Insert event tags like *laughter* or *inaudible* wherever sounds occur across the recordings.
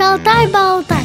Шалтай-болтай.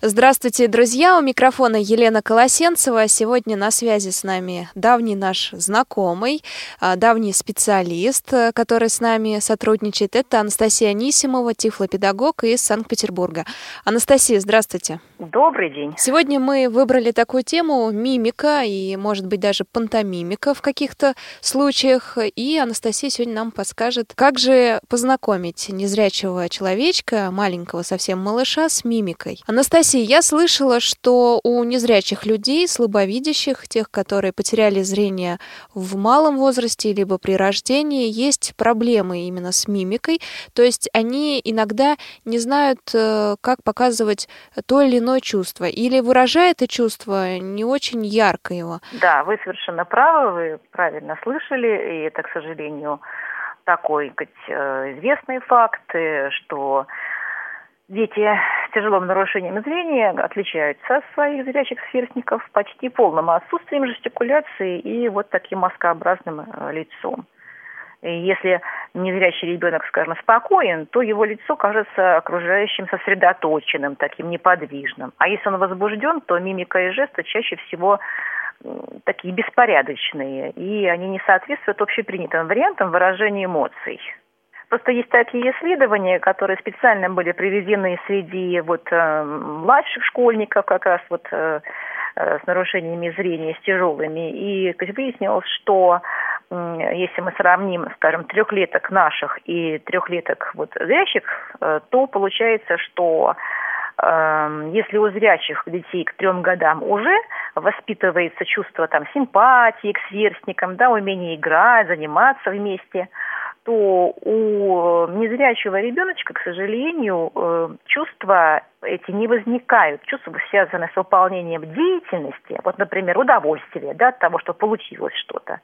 Здравствуйте, друзья! У микрофона Елена Колосенцева. Сегодня на связи с нами давний наш знакомый, а, давний специалист, э, который с нами сотрудничает. Это Анастасия Анисимова, тифлопедагог из Санкт-Петербурга. Анастасия, здравствуйте! Добрый день. Сегодня мы выбрали такую тему мимика и, может быть, даже пантомимика в каких-то случаях. И Анастасия сегодня нам подскажет, как же познакомить незрячего человечка, маленького совсем малыша, с мимикой. Анастасия, я слышала, что у незрячих людей, слабовидящих, тех, которые потеряли зрение в малом возрасте, либо при рождении, есть проблемы именно с мимикой. То есть они иногда не знают, э, как показывать то или иное иное чувство, или выражает это чувство не очень ярко его. Да, вы совершенно правы, вы правильно слышали, и это, к сожалению, такой сказать, э, известный факт, э, что дети с тяжелым нарушением зрения отличаются от своих зрячих сверстников почти полным отсутствием жестикуляции и вот таким маскообразным э, лицом. Если незрячий ребенок, скажем, спокоен, то его лицо кажется окружающим сосредоточенным, таким неподвижным. А если он возбужден, то мимика и жесты чаще всего такие беспорядочные, и они не соответствуют общепринятым вариантам выражения эмоций. Просто есть такие исследования, которые специально были приведены среди вот э, младших школьников, как раз вот э, э, с нарушениями зрения, с тяжелыми, и выяснилось, что если мы сравним, скажем, трехлеток наших и трехлеток вот зрячих, э, то получается, что э, если у зрячих детей к трем годам уже воспитывается чувство там симпатии к сверстникам, да, умение играть, заниматься вместе, то у незрячего ребеночка, к сожалению, э, чувства эти не возникают. Чувства связаны с выполнением деятельности, вот, например, удовольствие да, от того, что получилось что-то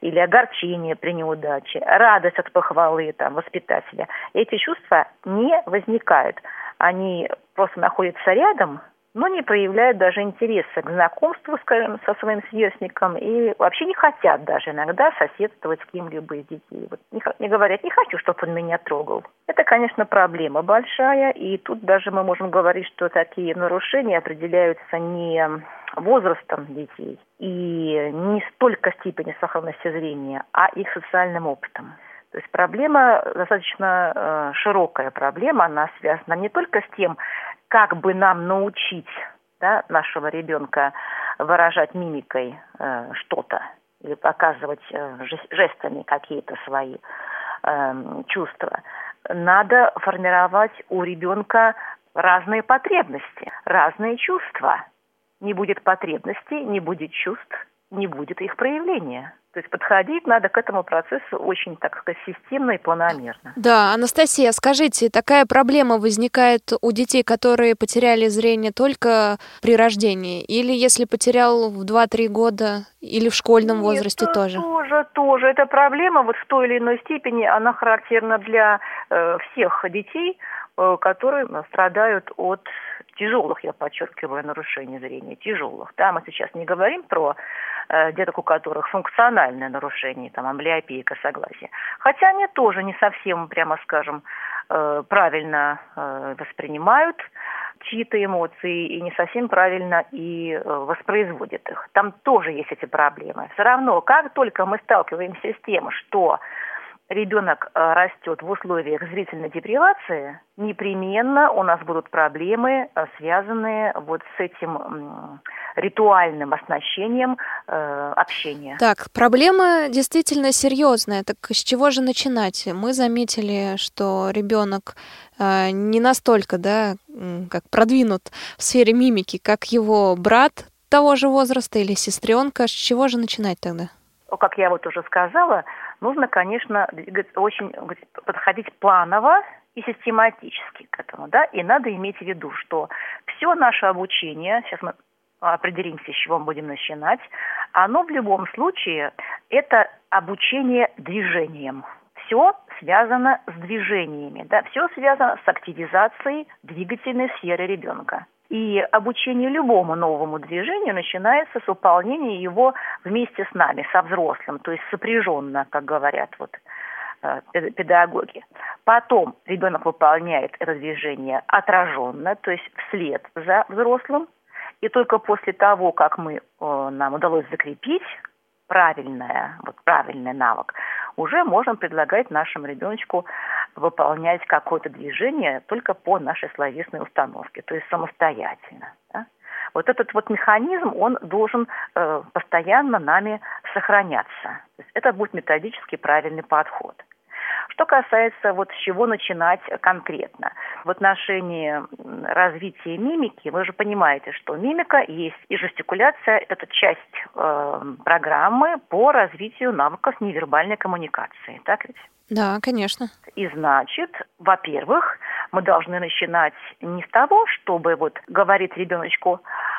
или огорчение при неудаче, радость от похвалы там, воспитателя. Эти чувства не возникают. Они просто находятся рядом, но не проявляют даже интереса к знакомству, скажем, со своим сверстником и вообще не хотят даже иногда соседствовать с кем-либо из детей. Вот не, не говорят, не хочу, чтобы он меня трогал. Это, конечно, проблема большая, и тут даже мы можем говорить, что такие нарушения определяются не возрастом детей и не столько степени сохранности зрения, а их социальным опытом. То есть проблема достаточно э, широкая проблема, она связана не только с тем, как бы нам научить да, нашего ребенка выражать мимикой э, что-то или показывать э, жестами какие-то свои э, чувства. Надо формировать у ребенка разные потребности, разные чувства. Не будет потребностей, не будет чувств, не будет их проявления. То есть подходить надо к этому процессу очень, так сказать, системно и планомерно. Да, Анастасия, скажите, такая проблема возникает у детей, которые потеряли зрение только при рождении? Или если потерял в 2-3 года, или в школьном Нет, возрасте тоже? Тоже, тоже. Эта проблема вот в той или иной степени, она характерна для э, всех детей, которые страдают от тяжелых, я подчеркиваю, нарушений зрения, тяжелых. Да, мы сейчас не говорим про э, деток, у которых функциональное нарушение, там, амблиопия, косогласие. Хотя они тоже не совсем, прямо скажем, э, правильно э, воспринимают чьи-то эмоции и не совсем правильно и э, воспроизводят их. Там тоже есть эти проблемы. Все равно, как только мы сталкиваемся с тем, что ребенок э, растет в условиях зрительной депривации, непременно у нас будут проблемы, э, связанные вот с этим ритуальным оснащением э, общения. Так, проблема действительно серьезная. Так с чего же начинать? Мы заметили, что ребенок э, не настолько, да, как продвинут в сфере мимики, как его брат того же возраста или сестренка. С чего же начинать тогда? Как я вот уже сказала, нужно, конечно, очень подходить планово и систематически к этому, да, и надо иметь в виду, что все наше обучение, сейчас мы определимся, с чего мы будем начинать, оно в любом случае это обучение движением. Все связано с движениями, да, все связано с активизацией двигательной сферы ребенка. И обучение любому новому движению начинается с выполнения его вместе с нами, со взрослым, то есть сопряженно, как говорят вот э, педагоги. Потом ребенок выполняет это движение отраженно, то есть вслед за взрослым. И только после того, как мы, э, нам удалось закрепить правильное, вот правильный навык, уже можем предлагать нашему ребеночку выполнять какое-то движение только по нашей словесной установке, то есть самостоятельно. Да? Вот этот вот механизм, он должен э, постоянно нами сохраняться. То есть это будет методически правильный подход. Что касается вот с чего начинать конкретно. В отношении развития мимики, вы же понимаете, что мимика есть и жестикуляция – это часть э, программы по развитию навыков невербальной коммуникации. Так ведь? Да, конечно. И значит, во-первых, мы должны начинать не с того, чтобы вот говорить ребеночку, «Э,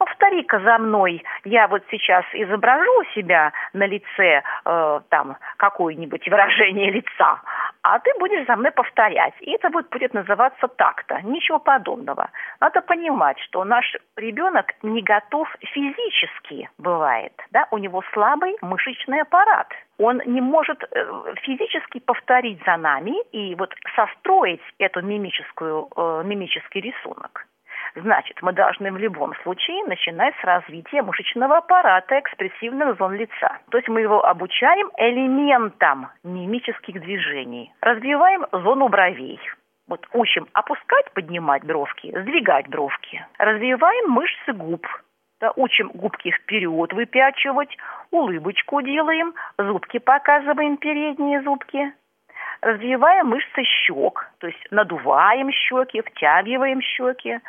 повтори-ка за мной, я вот сейчас изображу у себя на лице э, там какое-нибудь выражение лица, а ты будешь за мной повторять. И это вот будет называться так-то. Ничего подобного. Надо понимать, что наш ребенок не готов физически, бывает. Да? У него слабый мышечный аппарат. Он не может э, физически повторить за нами и вот состроить эту мимическую, э, мимический рисунок. Значит, мы должны в любом случае начинать с развития мышечного аппарата экспрессивных зон лица. То есть мы его обучаем элементам мимических движений. Развиваем зону бровей. Вот учим опускать, поднимать бровки, сдвигать бровки. Развиваем мышцы губ. Да, учим губки вперед выпячивать, улыбочку делаем, зубки показываем, передние зубки. Развиваем мышцы щек, то есть надуваем щеки, втягиваем щеки.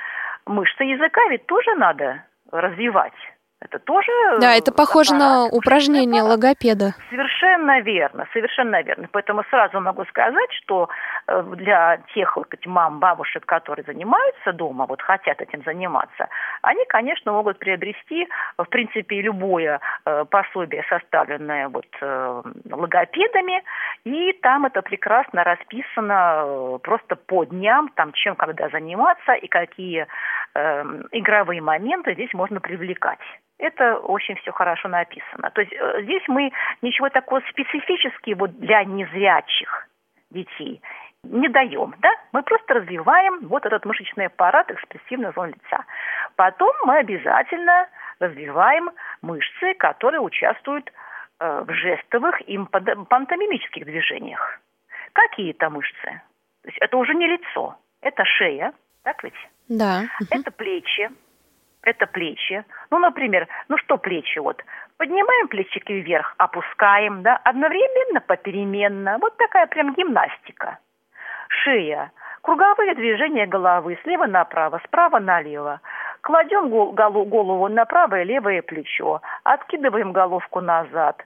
Мышцы языка ведь тоже надо развивать. Это тоже... Да, это похоже на упражнение логопеда. Совершенно верно, совершенно верно. Поэтому сразу могу сказать, что э, для тех вот, мам, бабушек, которые занимаются дома, вот хотят этим заниматься, они, конечно, могут приобрести, в принципе, любое э, пособие, составленное вот э, логопедами, и там это прекрасно расписано просто по дням, там чем когда заниматься и какие игровые моменты здесь можно привлекать это очень все хорошо написано. То есть э, здесь мы ничего такого специфического вот для незрячих детей не даем, да? Мы просто развиваем вот этот мышечный аппарат экспрессивных зон лица. Потом мы обязательно развиваем мышцы, которые участвуют э, в жестовых и пантомимических движениях. Какие это мышцы? То есть это уже не лицо, это шея, так ведь? Да. Это плечи, это плечи. Ну, например, ну что плечи вот? Поднимаем плечики вверх, опускаем, да, одновременно, попеременно. Вот такая прям гимнастика. Шея. Круговые движения головы слева направо, справа налево. Кладем голову на правое левое плечо, откидываем головку назад.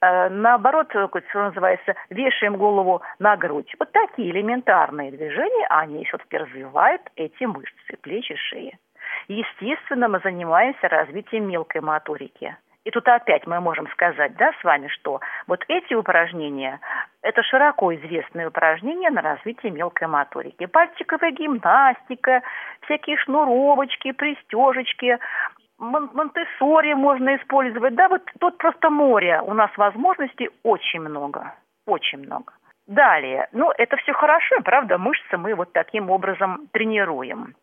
Э, наоборот, что называется, вешаем голову на грудь. Вот такие элементарные движения, они все-таки развивают эти мышцы, плечи, шеи. Естественно, мы занимаемся развитием мелкой моторики. И тут опять мы можем сказать, да, с вами, что вот эти упражнения – это широко известные упражнения на развитие мелкой моторики. Пальчиковая гимнастика, всякие шнуровочки, пристежечки, Монтессори можно использовать. Да, вот тут просто море. У нас возможностей очень много. Очень много. Далее, ну, это все хорошо, правда, мышцы мы вот таким образом тренируем.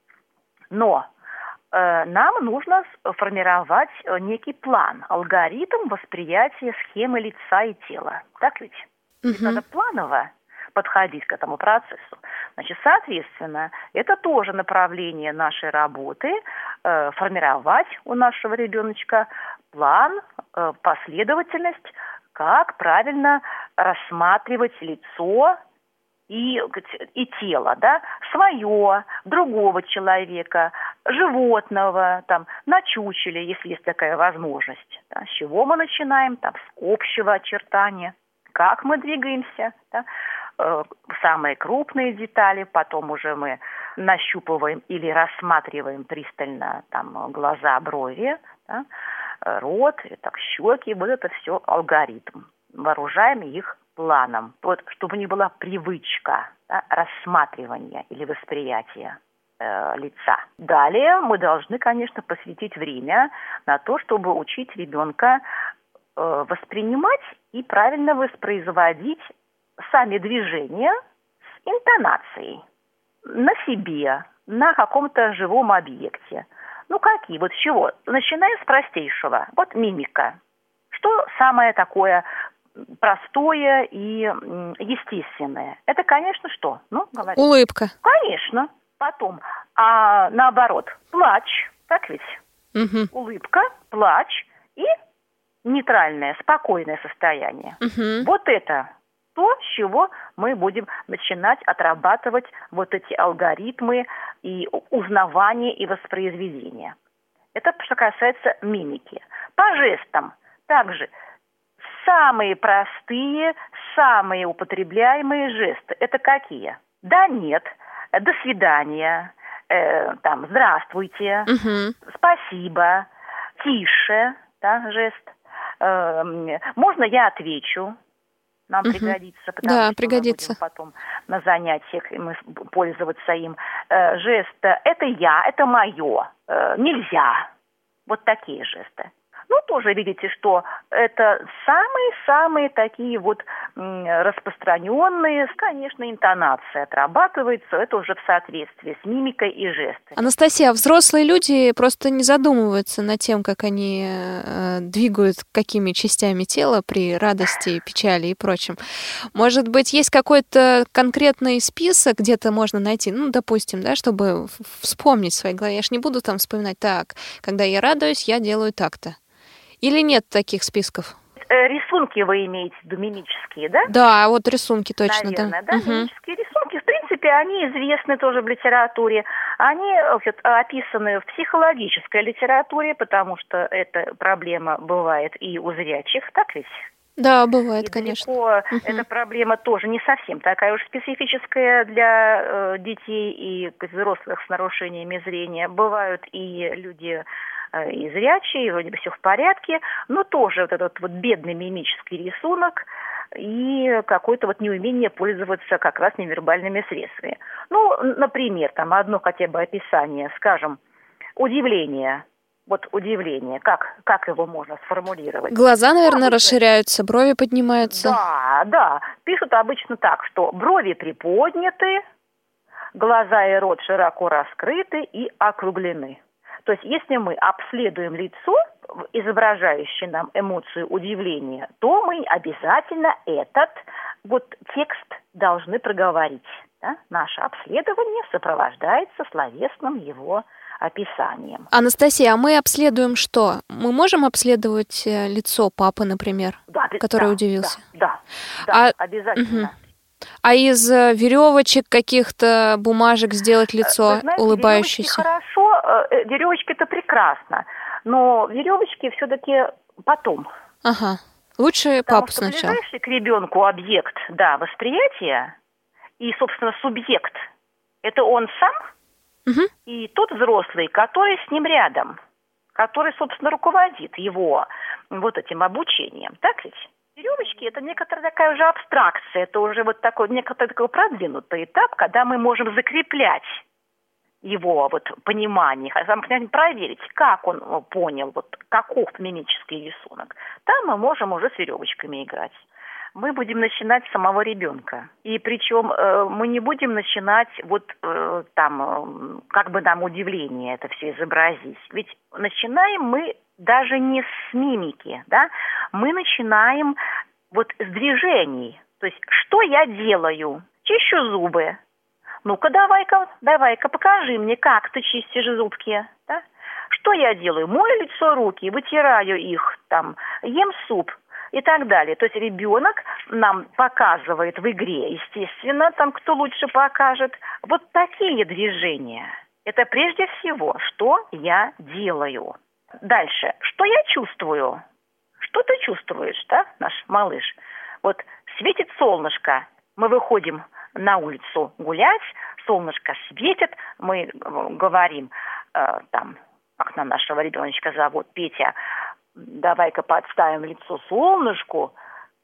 Но нам нужно формировать э, некий план, алгоритм восприятия схемы лица и тела. Так ведь? Угу. Надо планово подходить к этому процессу. Значит, соответственно, это тоже направление нашей работы, э, формировать у нашего ребеночка план, э, последовательность, как правильно рассматривать лицо и, и тело, да, свое, другого человека, животного, там, на чучеле, если есть такая возможность. Да. С чего мы начинаем? Там, с общего очертания. Как мы двигаемся, да. Э, самые крупные детали, потом уже мы нащупываем или рассматриваем пристально там, глаза, брови, да, рот, так, щеки, вот это все алгоритм. Вооружаем их планом, вот, чтобы не была привычка да, рассматривания или восприятия э, лица. Далее мы должны, конечно, посвятить время на то, чтобы учить ребенка э, воспринимать и правильно воспроизводить сами движения с интонацией на себе, на каком-то живом объекте. Ну какие? Вот с чего? Начиная с простейшего. Вот мимика. Что самое такое простое и естественное? Это, конечно, что? Ну, говори. Улыбка. Конечно. Потом, а наоборот, плач, так ведь? Угу. Улыбка, плач и нейтральное, спокойное состояние. Угу. Вот это то, с чего мы будем начинать отрабатывать вот эти алгоритмы и узнавания и воспроизведения. Это что касается мимики. По жестам также самые простые, самые употребляемые жесты. Это какие? Да, нет, до свидания, э, там, здравствуйте, угу. спасибо, тише, да, жест. Э, можно я отвечу? нам угу. пригодится, потому да, что пригодится. мы будем потом на занятиях мы пользоваться им. Э, жест «это я», «это мое», э, «нельзя». Вот такие жесты. Ну, тоже видите, что это самые-самые такие вот распространенные, конечно, интонация отрабатывается, это уже в соответствии с мимикой и жестами. Анастасия, а взрослые люди просто не задумываются над тем, как они э, двигают какими частями тела при радости, печали и прочем. Может быть, есть какой-то конкретный список, где-то можно найти, ну, допустим, да, чтобы вспомнить в своей голове. Я ж не буду там вспоминать, так, когда я радуюсь, я делаю так-то. Или нет таких списков? Э, рисунки вы имеете мимические, да? Да, вот рисунки точно, Наверное, да. да, угу. мимические рисунки, в принципе, они известны тоже в литературе. Они вот, описаны в психологической литературе, потому что эта проблема бывает и у зрячих, так ведь? Да, бывает, и конечно. Далеко угу. эта проблема тоже не совсем такая уж специфическая для э, детей и взрослых с нарушениями зрения. Бывают и люди Э, и зрячий, и вроде бы все в порядке, но тоже вот этот вот бедный мимический рисунок и какое-то вот неумение пользоваться как раз невербальными средствами. Ну, например, там одно хотя бы описание, скажем, удивление, вот удивление, как, как его можно сформулировать? Глаза, наверное, обычно... расширяются, брови поднимаются. Да, да. Пишут обычно так, что брови приподняты, глаза и рот широко раскрыты и округлены. То есть если мы обследуем лицо, изображающее нам эмоцию удивления, то мы обязательно этот вот текст должны проговорить. Да? Наше обследование сопровождается словесным его описанием. Анастасия, а мы обследуем что? Мы можем обследовать э, лицо папы, например, да, который да, удивился? Да, да, да а... обязательно. Угу. А из э, веревочек каких-то бумажек сделать лицо знаете, улыбающееся? Хорошо, э, веревочки это прекрасно, но веревочки все-таки потом. Ага. Лучше Потому папу что сначала. ближайший к ребенку объект, да, восприятия и, собственно, субъект, это он сам угу. и тот взрослый, который с ним рядом, который, собственно, руководит его вот этим обучением, так ведь? Веревочки – это некоторая такая уже абстракция, это уже вот такой, некоторый такой продвинутый этап, когда мы можем закреплять его вот понимание, проверить, как он э, понял, вот каков мимический рисунок. Там мы можем уже с веревочками играть. Мы будем начинать с самого ребенка. И причем э, мы не будем начинать вот э, там, э, как бы нам удивление это все изобразить. Ведь начинаем мы даже не с мимики, да, мы начинаем вот с движений. То есть, что я делаю? Чищу зубы. Ну-ка, давай-ка, давай-ка, покажи мне, как ты чистишь зубки, да? Что я делаю? Мою лицо, руки, вытираю их, там, ем суп и так далее. То есть ребенок нам показывает в игре, естественно, там, кто лучше покажет, вот такие движения. Это прежде всего, что я делаю. Дальше. Что я чувствую? Что ты чувствуешь, да, наш малыш? Вот светит солнышко, мы выходим на улицу гулять, солнышко светит, мы говорим, э, там, как на нашего ребеночка зовут, Петя, давай-ка подставим лицо солнышку.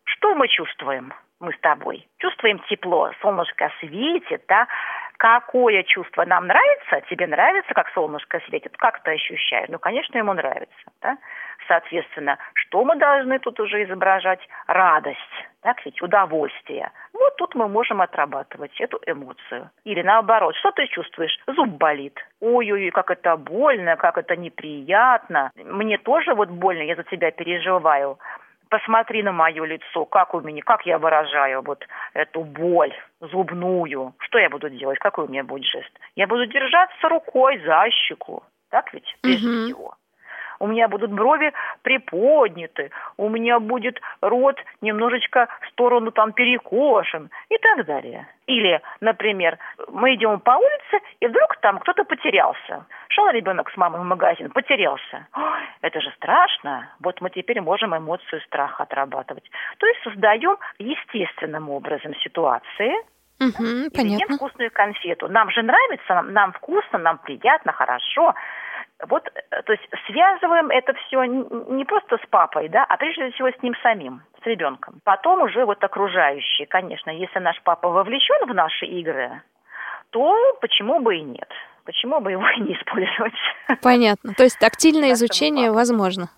Что мы чувствуем? Мы с тобой. Чувствуем тепло, солнышко светит, да, какое чувство нам нравится, тебе нравится, как солнышко светит, как ты ощущаешь? Ну, конечно, ему нравится, да? соответственно, что мы должны тут уже изображать? Радость, так ведь, удовольствие. Вот тут мы можем отрабатывать эту эмоцию. Или наоборот, что ты чувствуешь? Зуб болит. Ой-ой-ой, как это больно, как это неприятно. Мне тоже вот больно, я за тебя переживаю посмотри на мое лицо, как у меня, как я выражаю вот эту боль зубную. Что я буду делать? Какой у меня будет жест? Я буду держаться рукой за щеку. Так ведь? Прежде угу. всего у меня будут брови приподняты, у меня будет рот немножечко в сторону там перекошен и так далее. Или, например, мы идем по улице, и вдруг там кто-то потерялся. Шел ребенок с мамой в магазин, потерялся. Ой, это же страшно. Вот мы теперь можем эмоцию страха отрабатывать. То есть создаем естественным образом ситуации, Угу, понятно. вкусную конфету. Нам же нравится, нам, нам вкусно, нам приятно, хорошо. Вот, э, то есть связываем это все не просто с папой, да, а прежде всего с ним самим, с ребенком. Потом уже вот окружающие, конечно, если наш папа вовлечен в наши игры, то почему бы и нет? Почему бы его и *laughs* не использовать? Понятно. То есть тактильное изучение возможно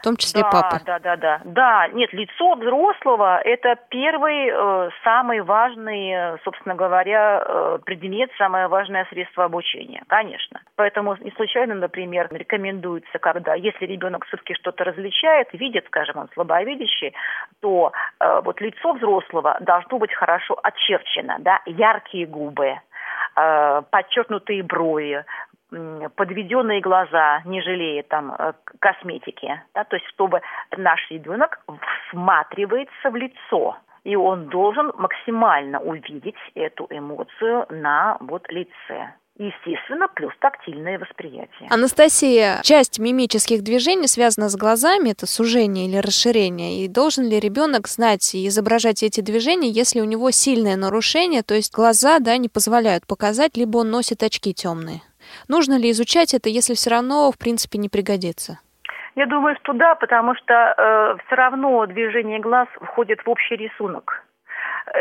в том числе да, папы. Да, да, да. Да, нет, лицо взрослого – это первый, э, самый важный, э, собственно говоря, э, предмет, самое важное средство обучения, конечно. Поэтому не случайно, например, рекомендуется, когда, если ребенок все-таки что-то различает, видит, скажем, он слабовидящий, то э, вот лицо взрослого должно быть хорошо очерчено, да, яркие губы, э, подчеркнутые брови, подведенные глаза, не жалея там э, косметики, да, то есть чтобы наш ребенок всматривается в лицо, и он должен максимально увидеть эту эмоцию на вот лице естественно, плюс тактильное восприятие. Анастасия, часть мимических движений связана с глазами, это сужение или расширение. И должен ли ребенок знать и изображать эти движения, если у него сильное нарушение, то есть глаза да, не позволяют показать, либо он носит очки темные? Нужно ли изучать это, если все равно, в принципе, не пригодится? Я думаю, что да, потому что э, все равно движение глаз входит в общий рисунок.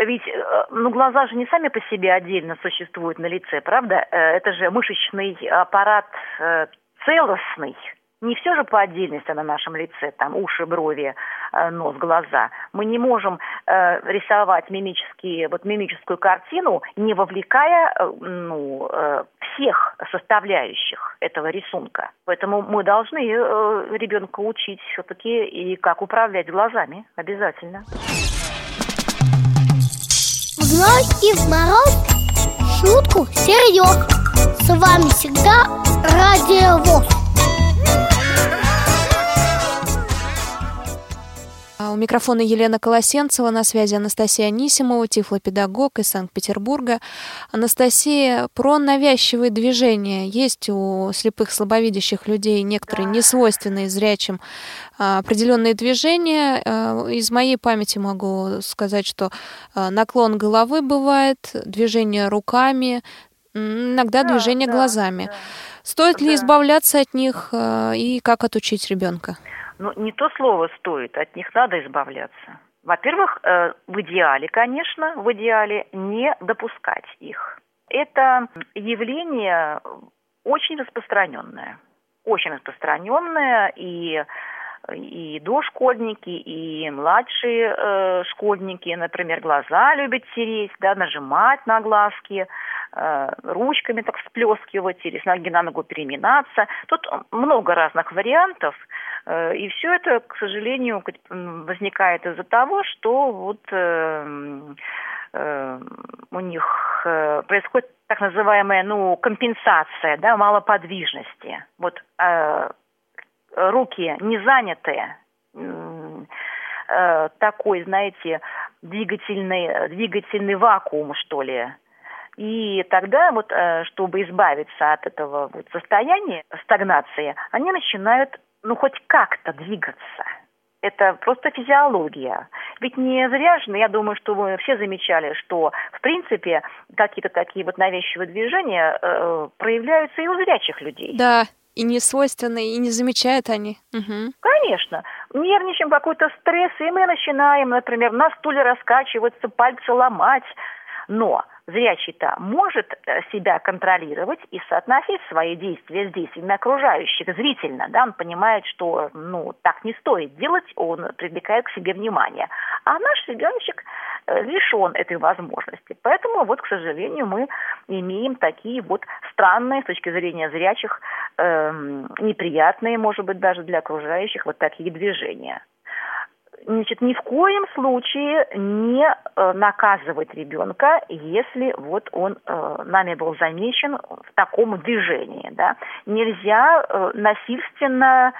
Ведь э, ну, глаза же не сами по себе отдельно существуют на лице, правда? Э, это же мышечный аппарат э, целостный. Не все же по отдельности на нашем лице, там уши, брови, э, нос, глаза. Мы не можем э, рисовать мимические, вот мимическую картину, не вовлекая э, ну, э, всех составляющих этого рисунка. Поэтому мы должны э, ребенка учить все-таки и как управлять глазами обязательно. В зной и в мороз шутку серьез. С вами всегда Радио ВОЗ. Микрофона Елена Колосенцева, на связи Анастасия Анисимова, тифлопедагог из Санкт-Петербурга. Анастасия, про навязчивые движения. Есть у слепых слабовидящих людей некоторые несвойственные зрячим а, определенные движения. А, из моей памяти могу сказать, что наклон головы бывает, движение руками, иногда да, движение да, глазами. Да. Стоит да. ли избавляться от них и как отучить ребенка? Ну, не то слово стоит, от них надо избавляться. Во-первых, э, в идеале, конечно, в идеале не допускать их. Это явление очень распространенное. Очень распространенное, и, и дошкольники, и младшие э, школьники, например, глаза любят тереть, да, нажимать на глазки, ручками так всплескивать или с ноги на ногу переминаться. Тут много разных вариантов – Э, и все это, к сожалению, возникает из-за того, что вот э, э, у них происходит так называемая ну, компенсация да, малоподвижности. Вот руки не занятые, такой, знаете, двигательный, двигательный вакуум, что ли. И тогда вот, чтобы избавиться от этого вот состояния стагнации, они начинают ну, хоть как-то двигаться. Это просто физиология. Ведь не зря же, я думаю, что вы все замечали, что, в принципе, какие-то такие вот навязчивые движения э, проявляются и у зрячих людей. Да, и не свойственны, и не замечают они. Угу. Конечно. Нервничаем, какой-то стресс, и мы начинаем, например, на стуле раскачиваться, пальцы ломать, Но зрячий-то может э, себя контролировать и соотносить свои действия с действиями окружающих зрительно. Да? Он понимает, что ну, так не стоит делать, он привлекает к себе внимание. А наш ребеночек э, лишен этой возможности. Поэтому вот, к сожалению, мы имеем такие вот странные с точки зрения зрячих, э, неприятные, может быть, даже для окружающих вот такие движения значит, ни в коем случае не э, наказывать ребенка, если вот он э, нами был замечен в таком движении, да. Нельзя э, насильственно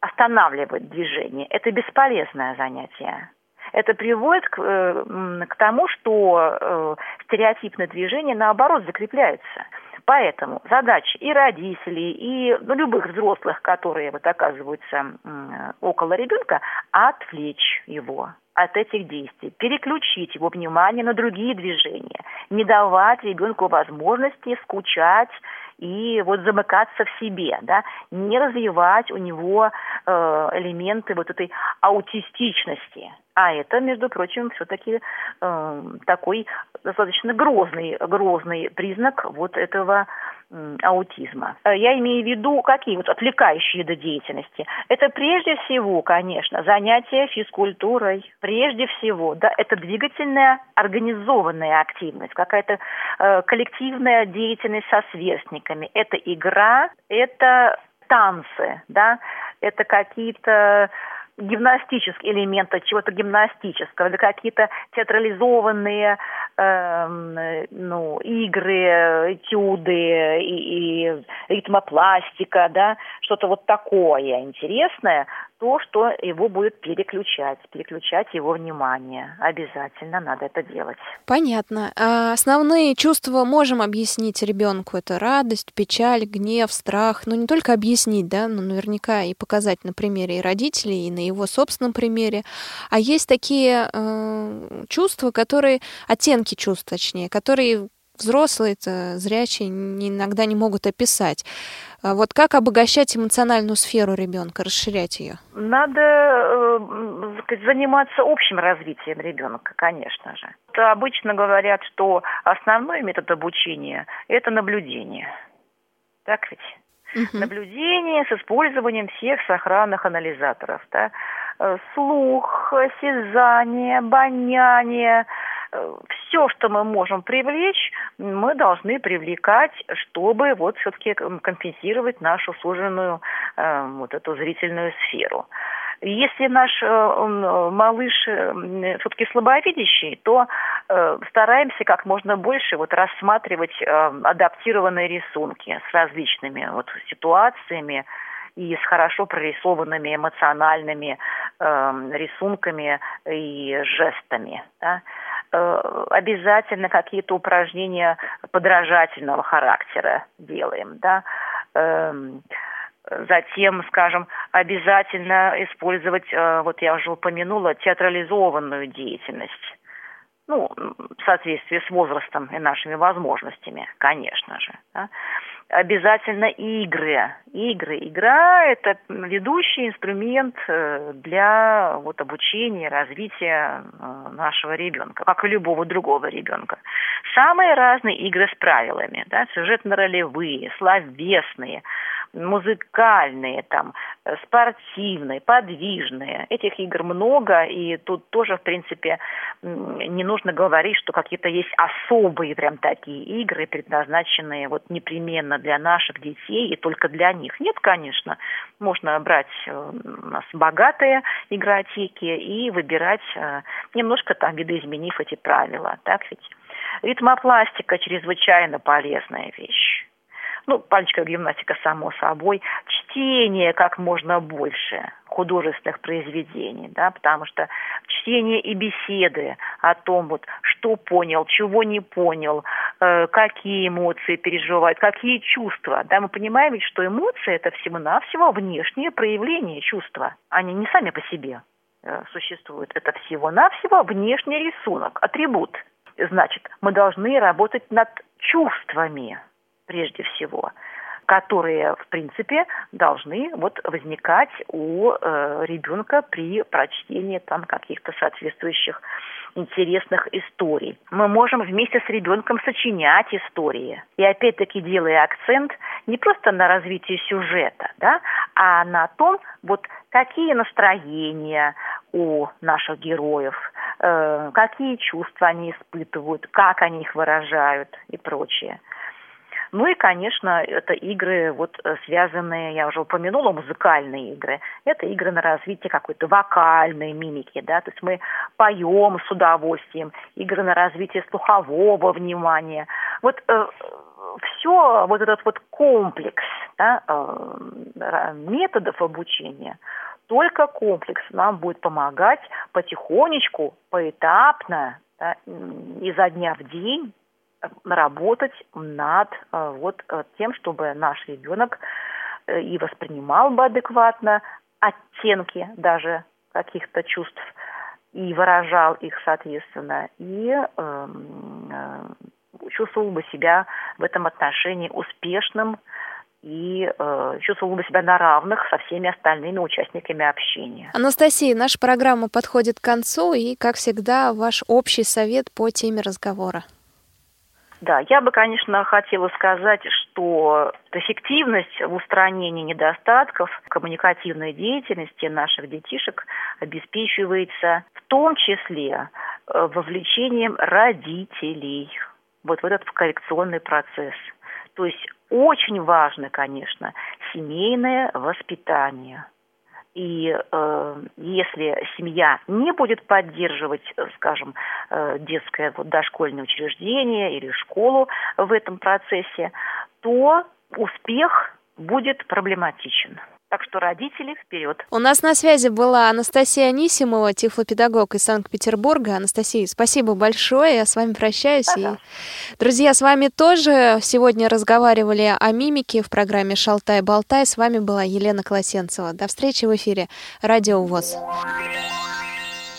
останавливать движение. Это бесполезное занятие. Это приводит к, э, к тому, что стереотипное движение, наоборот, закрепляется. Поэтому задача и родителей, и ну, любых взрослых, которые вот оказываются около ребенка, отвлечь его от этих действий, переключить его внимание на другие движения, не давать ребенку возможности скучать и вот замыкаться в себе, да, не развивать у него э, элементы вот этой аутистичности. А это, между прочим, все-таки э, такой достаточно грозный, грозный признак вот этого аутизма. Э, я имею в виду, какие вот отвлекающие виды деятельности. Это прежде всего, конечно, занятия физкультурой. Прежде всего, да, это двигательная организованная активность, какая-то э, коллективная деятельность со сверстниками. Это игра, это танцы, да, это какие-то гимнастические элементы, чего-то гимнастического, или какие-то театрализованные э, ну, игры, этюды и, и ритмопластика, да, что-то вот такое интересное, то, что его будет переключать, переключать его внимание. Обязательно надо это делать. Понятно. А основные чувства можем объяснить ребенку. Это радость, печаль, гнев, страх. Но не только объяснить, да, но наверняка и показать на примере и родителей, и на его собственном примере. А есть такие э, чувства, которые, оттенки чувств, точнее, которые взрослые, это зрячие иногда не могут описать. А вот как обогащать эмоциональную сферу ребенка, расширять ее? Надо э, заниматься общим развитием ребенка, конечно же. Обычно говорят, что основной метод обучения – это наблюдение. Так ведь? Угу. Наблюдение с использованием всех сохранных анализаторов. Да? Э, слух, осязание, обоняние – все, что мы можем привлечь, мы должны привлекать, чтобы вот все-таки компенсировать нашу суженную э, вот эту зрительную сферу. Если наш э, малыш э, все-таки слабовидящий, то э, стараемся как можно больше вот рассматривать э, адаптированные рисунки с различными вот ситуациями, и с хорошо прорисованными эмоциональными э, рисунками и жестами. Да? Э, обязательно какие-то упражнения подражательного характера делаем, да. Эм, затем, скажем, обязательно использовать, э, вот я уже упомянула, театрализованную деятельность. Ну, в соответствии с возрастом и нашими возможностями, конечно же. Да обязательно игры. Игры. Игра – это ведущий инструмент э, для вот, обучения, развития э, нашего ребенка, как и любого другого ребенка. Самые разные игры с правилами, да, сюжетно-ролевые, словесные – музыкальные, там, э, спортивные, подвижные. Этих игр много, и тут тоже, в принципе, не нужно говорить, что какие-то есть особые прям такие игры, предназначенные вот непременно для наших детей и только для них. Нет, конечно, можно брать э, у нас богатые игротеки и выбирать, э, немножко там видоизменив эти правила, так ведь? Ритмопластика чрезвычайно полезная вещь ну, пальчиковая гимнастика, само собой, чтение как можно больше художественных произведений, да, потому что чтение и беседы о том, вот, что понял, чего не понял, э, какие эмоции переживают, какие чувства, да, мы понимаем ведь, что эмоции это всего-навсего внешнее проявление чувства, они не сами по себе э, существуют, это всего-навсего внешний рисунок, атрибут. Значит, мы должны работать над чувствами, прежде всего. которые, в принципе, должны вот возникать у э, ребенка при прочтении там каких-то соответствующих интересных историй. Мы можем вместе с ребенком сочинять истории. И опять-таки делая акцент не просто на развитии сюжета, да, а на том, вот какие настроения у наших героев, э, какие чувства они испытывают, как они их выражают и прочее. Ну и, конечно, это игры, вот э, связанные, я уже упомянула, музыкальные игры. Это игры на развитие какой-то вокальной мимики, да, то есть мы поем с удовольствием, игры на развитие слухового внимания. Вот э, все, вот этот вот комплекс да, э, методов обучения, только комплекс нам будет помогать потихонечку, поэтапно, да, изо дня в день работать над э, вот э, тем, чтобы наш ребенок э, и воспринимал бы адекватно оттенки даже каких-то чувств и выражал их соответственно, и э, чувствовал бы себя в этом отношении успешным и э, чувствовал бы себя на равных со всеми остальными участниками общения. Анастасия, наша программа подходит к концу, и, как всегда, ваш общий совет по теме разговора. Да, я бы, конечно, хотела сказать, что эффективность в устранении недостатков коммуникативной деятельности наших детишек обеспечивается в том числе э, вовлечением родителей вот в этот коррекционный процесс. То есть очень важно, конечно, семейное воспитание – и э, если семья не будет поддерживать, скажем, э, детское вот, дошкольное учреждение или школу в этом процессе, то успех будет проблематичен. Так что родители вперед. У нас на связи была Анастасия Анисимова, тифлопедагог из Санкт-Петербурга. Анастасия, спасибо большое. Я с вами прощаюсь. И, друзья, с вами тоже сегодня разговаривали о мимике в программе «Шалтай-болтай». С вами была Елена Колосенцева. До встречи в эфире. Радио ВОЗ.